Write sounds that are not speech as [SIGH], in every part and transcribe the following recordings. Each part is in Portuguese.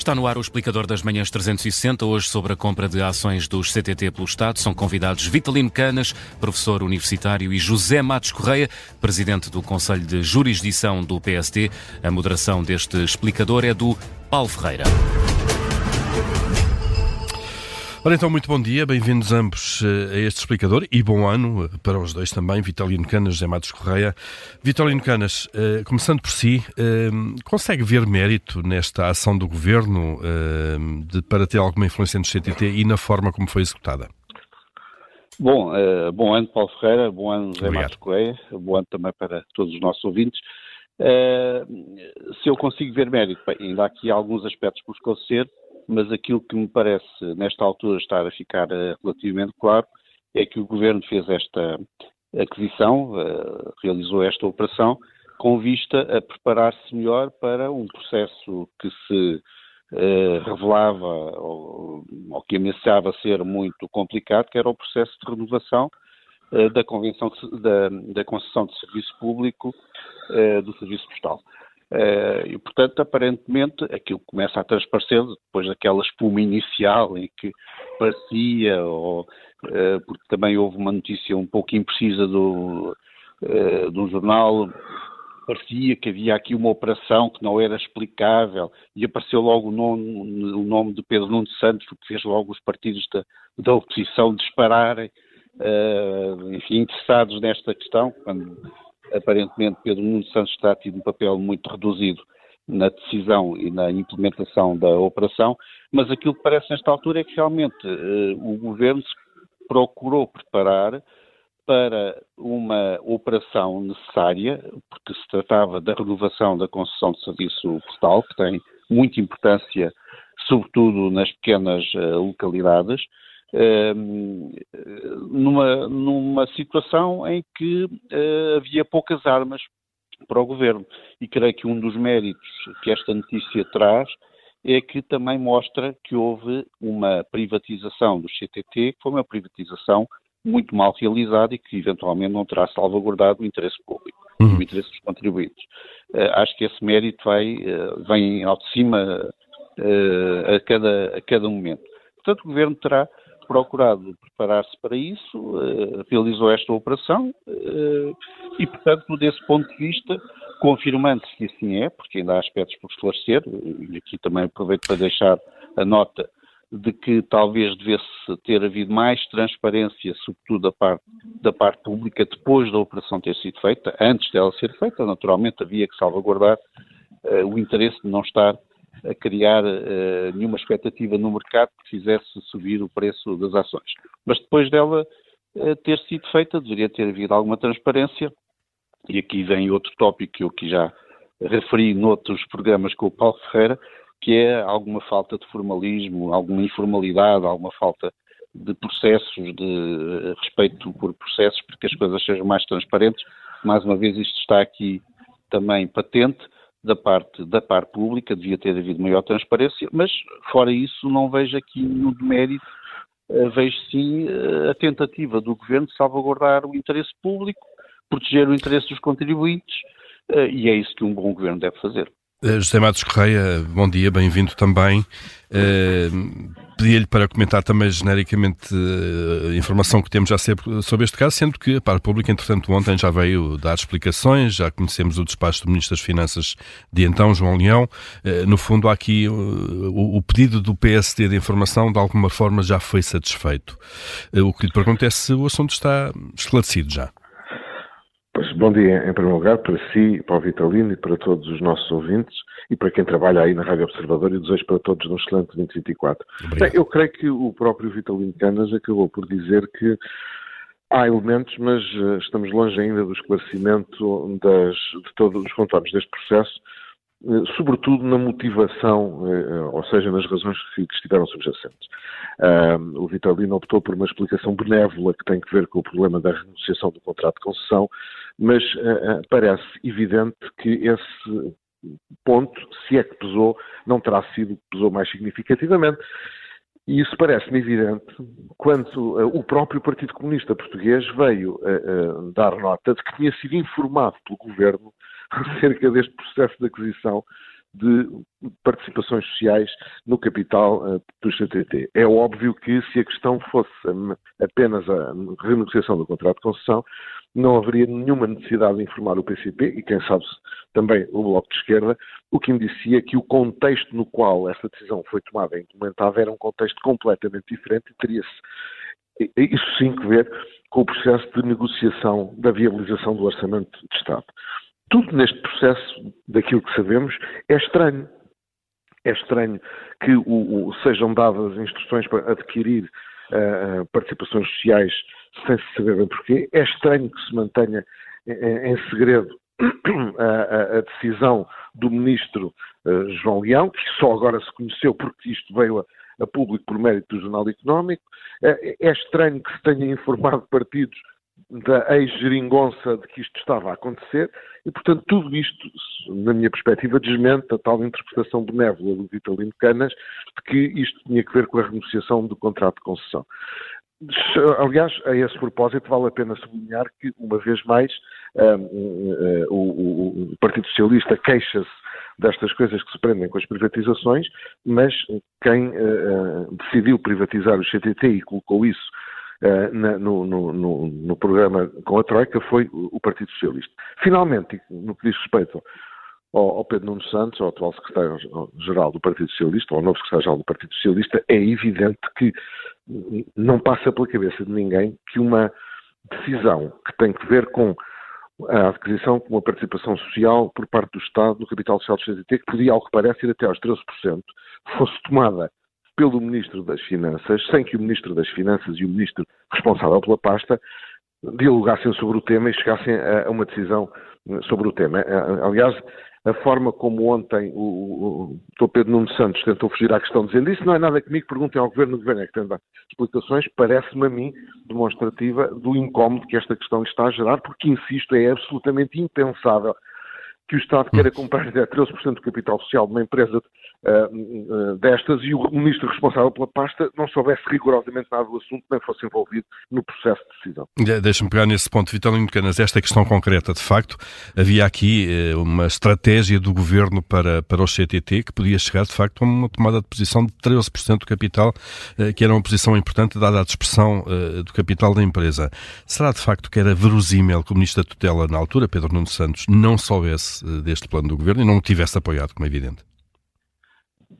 Está no ar o explicador das manhãs 360, hoje sobre a compra de ações dos CTT pelo Estado. São convidados Vitalino Canas, professor universitário, e José Matos Correia, presidente do Conselho de Jurisdição do PST. A moderação deste explicador é do Paulo Ferreira. Ora então, muito bom dia, bem-vindos ambos eh, a este explicador e bom ano eh, para os dois também, Vitalino Canas, José Matos Correia. Vitalino Canas, eh, começando por si, consegue ver mérito nesta ação do Governo de, para ter alguma influência no CTT e na forma como foi executada? Bom, bom ano Paulo Ferreira, bom ano José Matos Correia, bom ano também para todos os nossos ouvintes. se eu consigo ver mérito, bem, ainda há aqui alguns aspectos por esclarecer, mas aquilo que me parece, nesta altura, estar a ficar uh, relativamente claro é que o Governo fez esta aquisição, uh, realizou esta operação, com vista a preparar-se melhor para um processo que se uh, revelava ou, que ameaçava ser muito complicado, que era o processo de renovação da, convenção da, da, concessão de serviço público do serviço postal. Uh, e, portanto, aparentemente, aquilo começa a transparecer depois daquela espuma inicial em que parecia, ou, uh, porque também houve uma notícia um pouco imprecisa do, uh, do jornal, parecia que havia aqui uma operação que não era explicável e apareceu logo o nome, o nome de Pedro Nuno Santos, o que fez logo os partidos da, da oposição dispararem, enfim, interessados nesta questão, quando aparentemente Pedro Nuno Santos está tido um papel muito reduzido na decisão e na implementação da operação, mas aquilo que parece nesta altura é que realmente eh, o governo procurou preparar para uma operação necessária, porque se tratava da renovação da concessão de serviço postal, que tem muita importância, sobretudo nas pequenas uh, localidades, numa, numa situação em que uh, havia poucas armas para o governo. E creio que um dos méritos que esta notícia traz é que também mostra que houve uma privatização do CTT, que foi uma privatização muito mal realizada e que eventualmente não terá salvaguardado o interesse público, uhum. o interesse dos contribuintes. Uh, acho que esse mérito vai, uh, vem ao de cima uh, a, cada, a cada momento. Portanto, o Governo terá procurado preparar-se para isso, uh, realizou esta operação uh, e, portanto, desse ponto de vista, confirmando-se que assim é, porque ainda há aspectos por esclarecer, e aqui também aproveito para deixar a nota de que talvez devesse ter havido mais transparência, sobretudo da parte, da parte pública, depois da operação ter sido feita, antes dela ser feita, naturalmente havia que salvaguardar uh, o interesse de não estar a criar uh, nenhuma expectativa no mercado que fizesse subir o preço das ações. Mas depois dela uh, ter sido feita, deveria ter havido alguma transparência, e aqui vem outro tópico que eu aqui já referi noutros programas com o Paulo Ferreira, que é alguma falta de formalismo, alguma informalidade, alguma falta de processos, de uh, respeito por processos, para que as coisas sejam mais transparentes. Mais uma vez, isto está aqui também patente da parte, da parte pública, devia ter havido maior transparência, mas fora isso não vejo aqui nenhum demérito, uh, vejo sim uh, a tentativa do Governo de salvaguardar o interesse público, proteger o interesse dos contribuintes, uh, e é isso que um bom Governo deve fazer. José Matos Correia, bom dia, bem-vindo também. Uh, Pedi-lhe para comentar também genericamente a informação que temos já sobre este caso, sendo que a Par Pública, entretanto, ontem já veio dar explicações, já conhecemos o despacho do Ministro das Finanças de então, João Leão. Uh, no fundo, há aqui uh, o, o, pedido do PSD de informação, de alguma forma, já foi satisfeito. o que lhe pergunto é se o assunto está esclarecido já. Pois, bom dia, em primeiro lugar, para si, para o Vitalino e para todos os nossos ouvintes e para quem trabalha aí na Rádio Observador e desejo para todos um excelente 2024. Bem, eu creio que o próprio Vitalino Canas acabou por dizer que há elementos, mas uh, estamos longe ainda do esclarecimento das, de todos os contornos deste processo, sobretudo na motivação, uh, ou seja, nas razões que, estiveram subjacentes. o Vitalino optou por uma explicação benévola que tem que ver com o problema da renegociação do contrato de concessão, mas parece evidente que esse ponto, se é que pesou, não terá sido que pesou mais significativamente. E isso parece-me evidente quando o próprio Partido Comunista Português veio dar nota de que tinha sido informado pelo governo acerca deste processo de aquisição de participações sociais no capital uh, do CTT. É óbvio que se a questão fosse apenas a renegociação do contrato de concessão, não haveria nenhuma necessidade de informar o PCP e, quem sabe, também o Bloco de Esquerda, o que indicia que o contexto no qual essa decisão foi tomada e implementada era um contexto completamente diferente e teria-se, isso sim, que ver com o processo de negociação da viabilização do Orçamento de Estado. Tudo neste processo, daquilo que sabemos, é estranho. É estranho que o, o, sejam dadas instruções para adquirir uh, participações sociais sem se saber bem porquê. É estranho que se mantenha em, em segredo [CLEARS THROAT] a, a, decisão do ministro uh, João Leão, que só agora se conheceu porque isto veio a, a público por mérito do Jornal Económico. Uh, é estranho que se tenha informado partidos da ex-geringonça de que isto estava a acontecer e, portanto, tudo isto, na minha perspectiva, desmente a tal interpretação benévola do Vitalino Canas de que isto tinha que ver com a renegociação do contrato de concessão. Aliás, a esse propósito, vale a pena sublinhar que, uma vez mais, um, um, o, o, Partido Socialista queixa-se destas coisas que se prendem com as privatizações, mas quem uh, decidiu privatizar o CTT e colocou isso uh, na, no, no, no, no, programa com a Troika foi o Partido Socialista. Finalmente, no que diz respeito ao, ao Pedro Nuno Santos, ao atual secretário-geral do Partido Socialista, ou ao novo secretário-geral do Partido Socialista, é evidente que não passa pela cabeça de ninguém que uma decisão que tem que ver com a adquisição com uma participação social por parte do Estado no capital social do CDT, que podia, ao que parece, ir até aos 13%, fosse tomada pelo Ministro das Finanças, sem que o Ministro das Finanças e o Ministro responsável pela pasta dialogassem sobre o tema e chegassem a uma decisão sobre o tema. Aliás, a forma como ontem o, o, o Pedro Nuno Santos tentou fugir à questão dizendo isso não é nada comigo, perguntem ao Governo, o Governo é que tem dar explicações, parece-me a mim demonstrativa do incómodo que esta questão está a gerar, porque, insisto, é absolutamente impensável que o Estado queira comprar até 13% do capital social de uma empresa uh, uh, destas e o ministro responsável pela pasta não soubesse rigorosamente nada do assunto, nem fosse envolvido no processo de decisão. Deixa-me pegar nesse ponto, Vitalino Canas, esta questão concreta, de facto, havia aqui uh, uma estratégia do governo para, para o CTT que podia chegar, de facto, a uma tomada de posição de 13% do capital, que era uma posição importante dada a dispersão do capital da empresa. Será, de facto, que era verosímil que o ministro da tutela, na altura, Pedro Nuno Santos, não soubesse deste plano do governo e não o tivesse apoiado, como é evidente?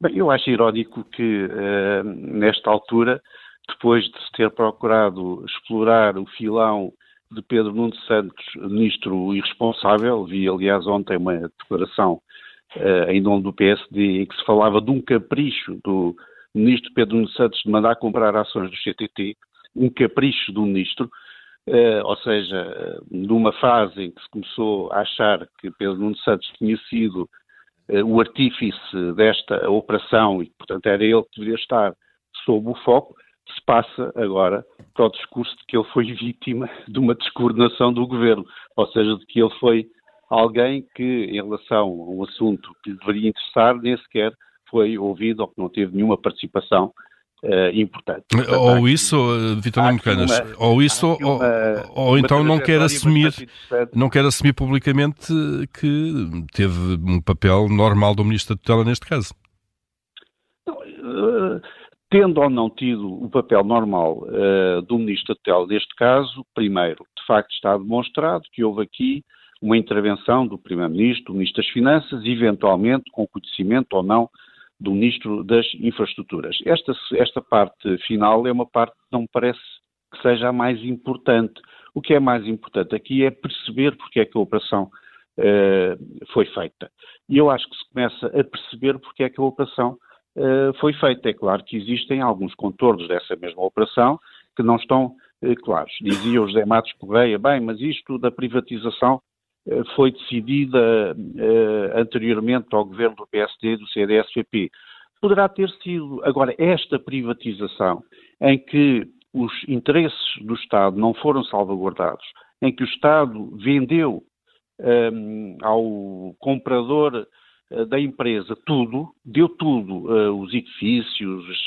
Bem, eu acho irónico que, uh, nesta altura, depois de se ter procurado explorar o filão de Pedro Nuno Santos, ministro irresponsável, vi aliás ontem uma declaração uh, em nome do PSD em que se falava de um capricho do ministro Pedro Nuno Santos de mandar comprar ações do CTT, um capricho do ministro, Uh, ou seja, numa fase em que se começou a achar que Pedro Nuno Santos tinha sido uh, o artífice desta operação e, portanto, era ele que deveria estar sob o foco, se passa agora para o discurso de que ele foi vítima [LAUGHS] de uma descoordenação do governo, ou seja, de que ele foi alguém que, em relação a um assunto que lhe deveria interessar, nem sequer foi ouvido ou que não teve nenhuma participação Uh, importante. Portanto, ou isso, eh, Vitor Canas, ou isso, ou, ou então não quer assumir, não quer assumir publicamente que teve um papel normal do Ministro da Tutela neste caso. Não, uh, tendo ou não tido o papel normal uh, do Ministro da Tutela neste caso, primeiro, de facto está demonstrado que houve aqui uma intervenção do Primeiro-Ministro, do Ministro das Finanças, eventualmente com conhecimento ou não do Ministro das Infraestruturas. Esta, esta parte final é uma parte que não me parece que seja a mais importante. O que é mais importante aqui é perceber porque é que a operação uh, foi feita. E eu acho que se começa a perceber porque é que a operação uh, foi feita. É claro que existem alguns contornos dessa mesma operação que não estão uh, claros. Dizia o José Matos Correia, bem, mas isto da privatização foi decidida uh, anteriormente ao governo do PSD do CDS-PP. Poderá ter sido. Agora, esta privatização, em que os interesses do Estado não foram salvaguardados, em que o Estado vendeu um, ehm, ao comprador uh, da empresa tudo, deu tudo, uh, os edifícios,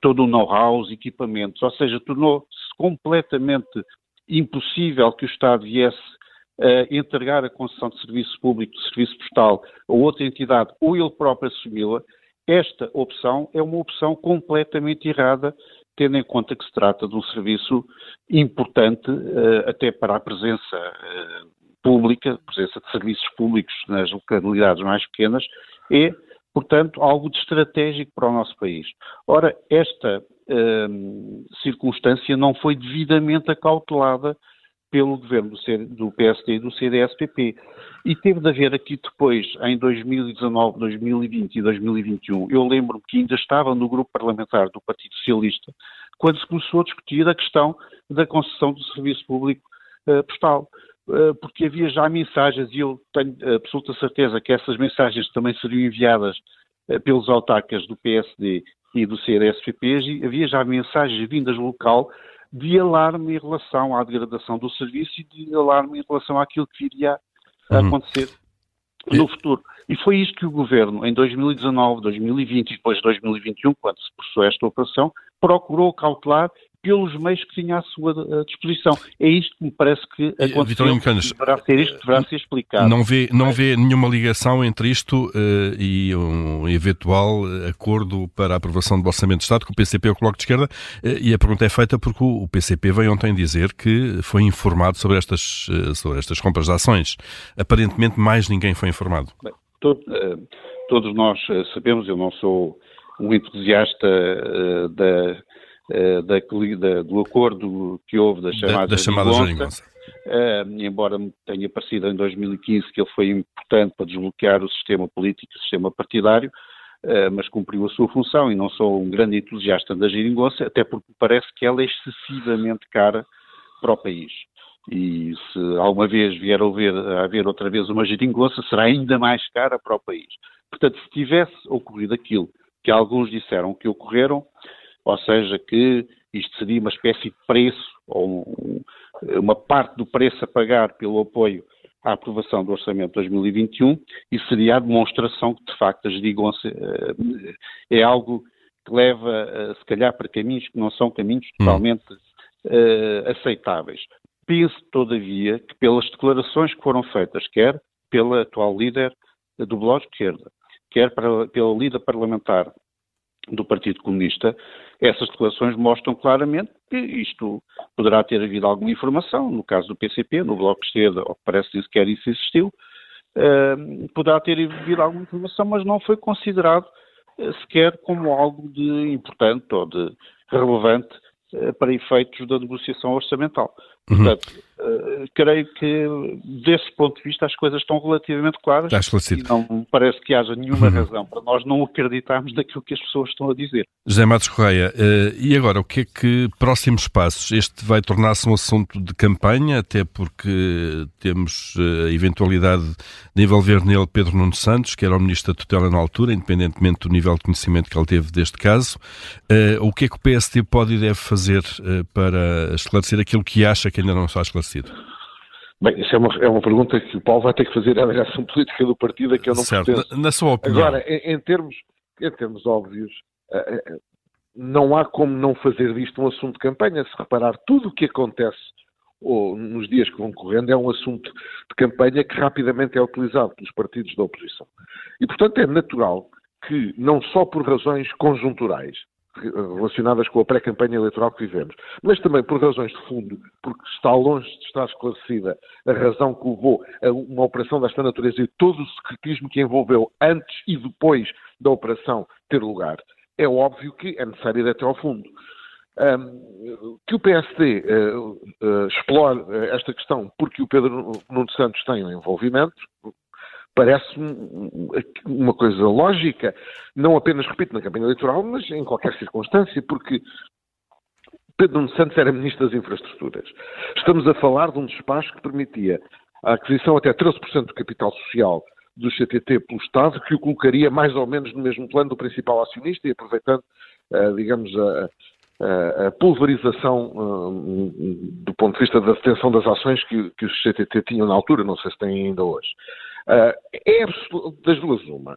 todo o know-how, os equipamentos, ou seja, tornou-se completamente impossível que o Estado viesse uh, entregar a concessão de serviço público, de serviço postal a outra entidade ou ele próprio assumi-la, esta opção é uma opção completamente errada, tendo em conta que se trata de um serviço importante uh, até para a presença uh, pública, presença de serviços públicos nas localidades mais pequenas, é, portanto, algo de estratégico para o nosso país. Ora, esta uh, circunstância não foi devidamente acautelada pelo governo do, do PSD e do CDS-PP. E teve de haver aqui depois, em 2019, 2020 e 2021, eu lembro-me que ainda estava no grupo parlamentar do Partido Socialista, quando se começou a discutir a questão da concessão do serviço público uh, postal. Uh, porque havia já mensagens, e eu tenho absoluta certeza que essas mensagens também seriam enviadas uh, pelos autarcas do PSD e do CDS-PP, havia já mensagens vindas local de alarme em relação à degradação do serviço e de alarme em relação àquilo que viria a uhum. acontecer no futuro. E foi isto que o Governo, em 2019, 2020 e depois de 2021, quando se processou esta operação, procurou cautelar pelos meios que tinha à sua eh, disposição. É isto que me parece que aconteceu. Canas, deverá ser isto deverá ser explicado. Não vê, não vê nenhuma ligação entre isto uh, e um eventual acordo para a aprovação do Orçamento de Estado com o PCP ou com o Bloco de Esquerda? Uh, e a pergunta é feita porque o, PCP veio ontem dizer que foi informado sobre estas, uh, sobre estas compras de ações. Aparentemente mais ninguém foi informado. Bem, todo, todos nós sabemos, eu não sou um entusiasta da eh, da, da, do acordo que houve da chamada, da, da chamada geringonça, uh, embora tenha parecido em 2015 que ele foi importante para desbloquear o sistema político, o sistema partidário, uh, mas cumpriu a sua função e não sou um grande entusiasta da geringonça, até porque parece que ela é excessivamente cara para o país. E se alguma vez vier a haver, a haver outra vez uma geringonça, será ainda mais cara para o país. Portanto, se tivesse ocorrido aquilo que alguns disseram que ocorreram, ou seja, que isto seria uma espécie de preço, ou uma parte do preço a pagar pelo apoio à aprovação do Orçamento de 2021, e seria a demonstração que, de facto, a geringonça eh, é algo que leva, eh, se calhar, para caminhos que não são caminhos hum. totalmente uh, aceitáveis. Penso, todavia, que pelas declarações que foram feitas, quer pela atual líder do Bloco de Esquerda, quer pela líder parlamentar do Partido Comunista, essas declarações mostram claramente que isto poderá ter havido alguma informação, no caso do PCP, no Bloco de Esquerda, ou parece que sequer isso existiu, uh, poderá ter havido alguma informação, mas não foi considerado uh, sequer como algo de importante ou de relevante uh, para efeitos da negociação orçamental. Uhum. Portanto, uh, creio que, desse ponto de vista, as coisas estão relativamente claras. Está esclarecido. E não parece que haja nenhuma uhum. razão para nós não acreditarmos naquilo que as pessoas estão a dizer. José Matos Correia, uh, e agora, o que é que, próximos passos? Este vai tornar-se um assunto de campanha, até porque temos uh, a eventualidade de envolver nele Pedro Nuno Santos, que era o Ministro da Tutela na altura, independentemente do nível de conhecimento que ele teve deste caso. o que é que o PSD pode e deve fazer para esclarecer aquilo que acha que ainda não está esclarecido? Bem, isso é uma, é uma pergunta que o Paulo vai ter que fazer à direção política do partido, a que eu não certo. Na, na, sua opinião. Agora, em, em, termos, em termos óbvios, uh, uh, não há como não fazer disto um assunto de campanha. Se reparar, tudo o que acontece ou nos dias que vão correndo é um assunto de campanha que rapidamente é utilizado pelos partidos da oposição. E, portanto, é natural que, não só por razões conjunturais, relacionadas com a pré-campanha eleitoral que vivemos, mas também por razões de fundo, porque está longe de estar esclarecida a razão que levou a uma operação desta natureza e todo o secretismo que envolveu antes e depois da operação ter lugar, é óbvio que é necessário ir até ao fundo. Um, que o PSD uh, uh, explore esta questão porque o Pedro Nuno Santos tem um envolvimento, parece-me uma coisa lógica, não apenas, repito, na campanha eleitoral, mas em qualquer circunstância, porque Pedro Nuno Santos era Ministro das Infraestruturas. Estamos a falar de um despacho que permitia a aquisição até 13% do capital social do CTT pelo Estado, que o colocaria mais ou menos no mesmo plano do principal acionista e aproveitando, uh, digamos, a, a, pulverização uh, do ponto de vista da detenção das ações que, que CTT tinham na altura, não sei se têm ainda hoje. Uh, é das duas uma.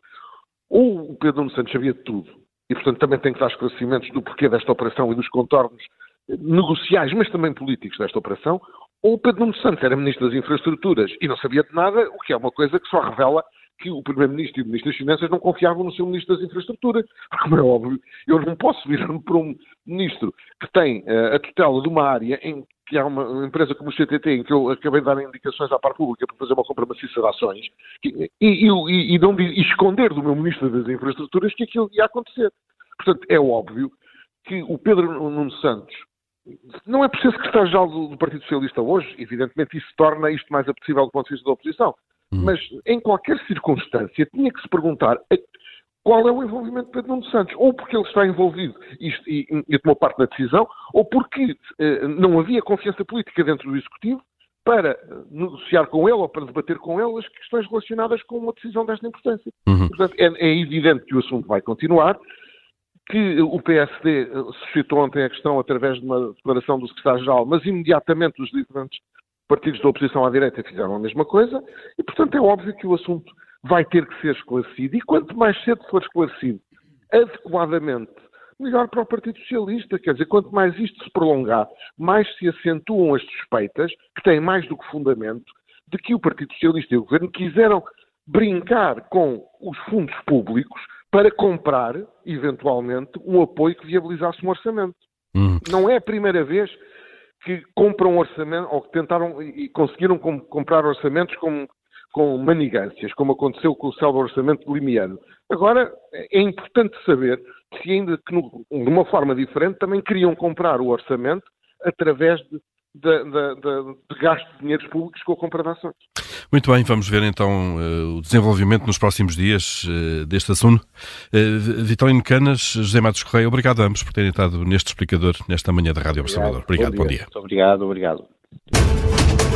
Ou o Pedro Nuno Santos sabia tudo, e portanto também tem que dar esclarecimentos do porquê desta operação e dos contornos negociais, mas também políticos desta operação, ou o Pedro Nuno Santos era Ministro das Infraestruturas e não sabia de nada, o que é uma coisa que só revela que o Primeiro-Ministro e o Ministro das Finanças não confiavam no seu Ministro das Infraestruturas. Como é óbvio, eu não posso virar-me para um Ministro que tem uh, a tutela de uma área em que há uma empresa como o CTT, em que eu acabei de dar indicações à parte pública para fazer uma compra maciça de ações, e, e, e, e, não, e esconder do meu Ministro das Infraestruturas que aquilo ia acontecer. Portanto, é óbvio que o Pedro Nuno Santos não é por ser secretário-geral do, do, Partido Socialista hoje, evidentemente isso torna isto mais apetecível do ponto de vista da oposição, uhum. mas em qualquer circunstância tinha que se perguntar qual é o envolvimento de Pedro Nuno Santos, ou porque ele está envolvido isto, e, e tomou parte na decisão, ou porque eh, não havia confiança política dentro do Executivo para negociar com ele ou para debater com ele as questões relacionadas com uma decisão desta importância. Uhum. Portanto, é, é evidente que o assunto vai continuar, que o PSD eh, suscitou ontem a questão através de uma declaração do secretário-geral, mas imediatamente os diferentes partidos da oposição à direita fizeram a mesma coisa, e portanto é óbvio que o assunto vai ter que ser esclarecido, e quanto mais cedo for esclarecido adequadamente, melhor para o Partido Socialista. Quer dizer, quanto mais isto se prolongar, mais se acentuam as suspeitas, que têm mais do que fundamento, de que o Partido Socialista e o Governo quiseram brincar com os fundos públicos para comprar, eventualmente, um apoio que viabilizasse um orçamento. Hum. Não é a primeira vez que compram um orçamento, ou que tentaram e conseguiram com, comprar orçamentos com, com manigâncias, como aconteceu com o célebre orçamento limiano. Agora, é importante saber se ainda que, no, de uma forma diferente, também queriam comprar o orçamento através de de, de, de, gasto de dinheiros públicos com a compra de ações. Muito bem, vamos ver então uh, o desenvolvimento nos próximos dias uh, deste assunto. Uh, Vitalino Canas, José Matos Correia, obrigado a ambos por terem estado neste explicador nesta manhã da Rádio Observador. Obrigado, dia. Bom dia. Muito obrigado, obrigado.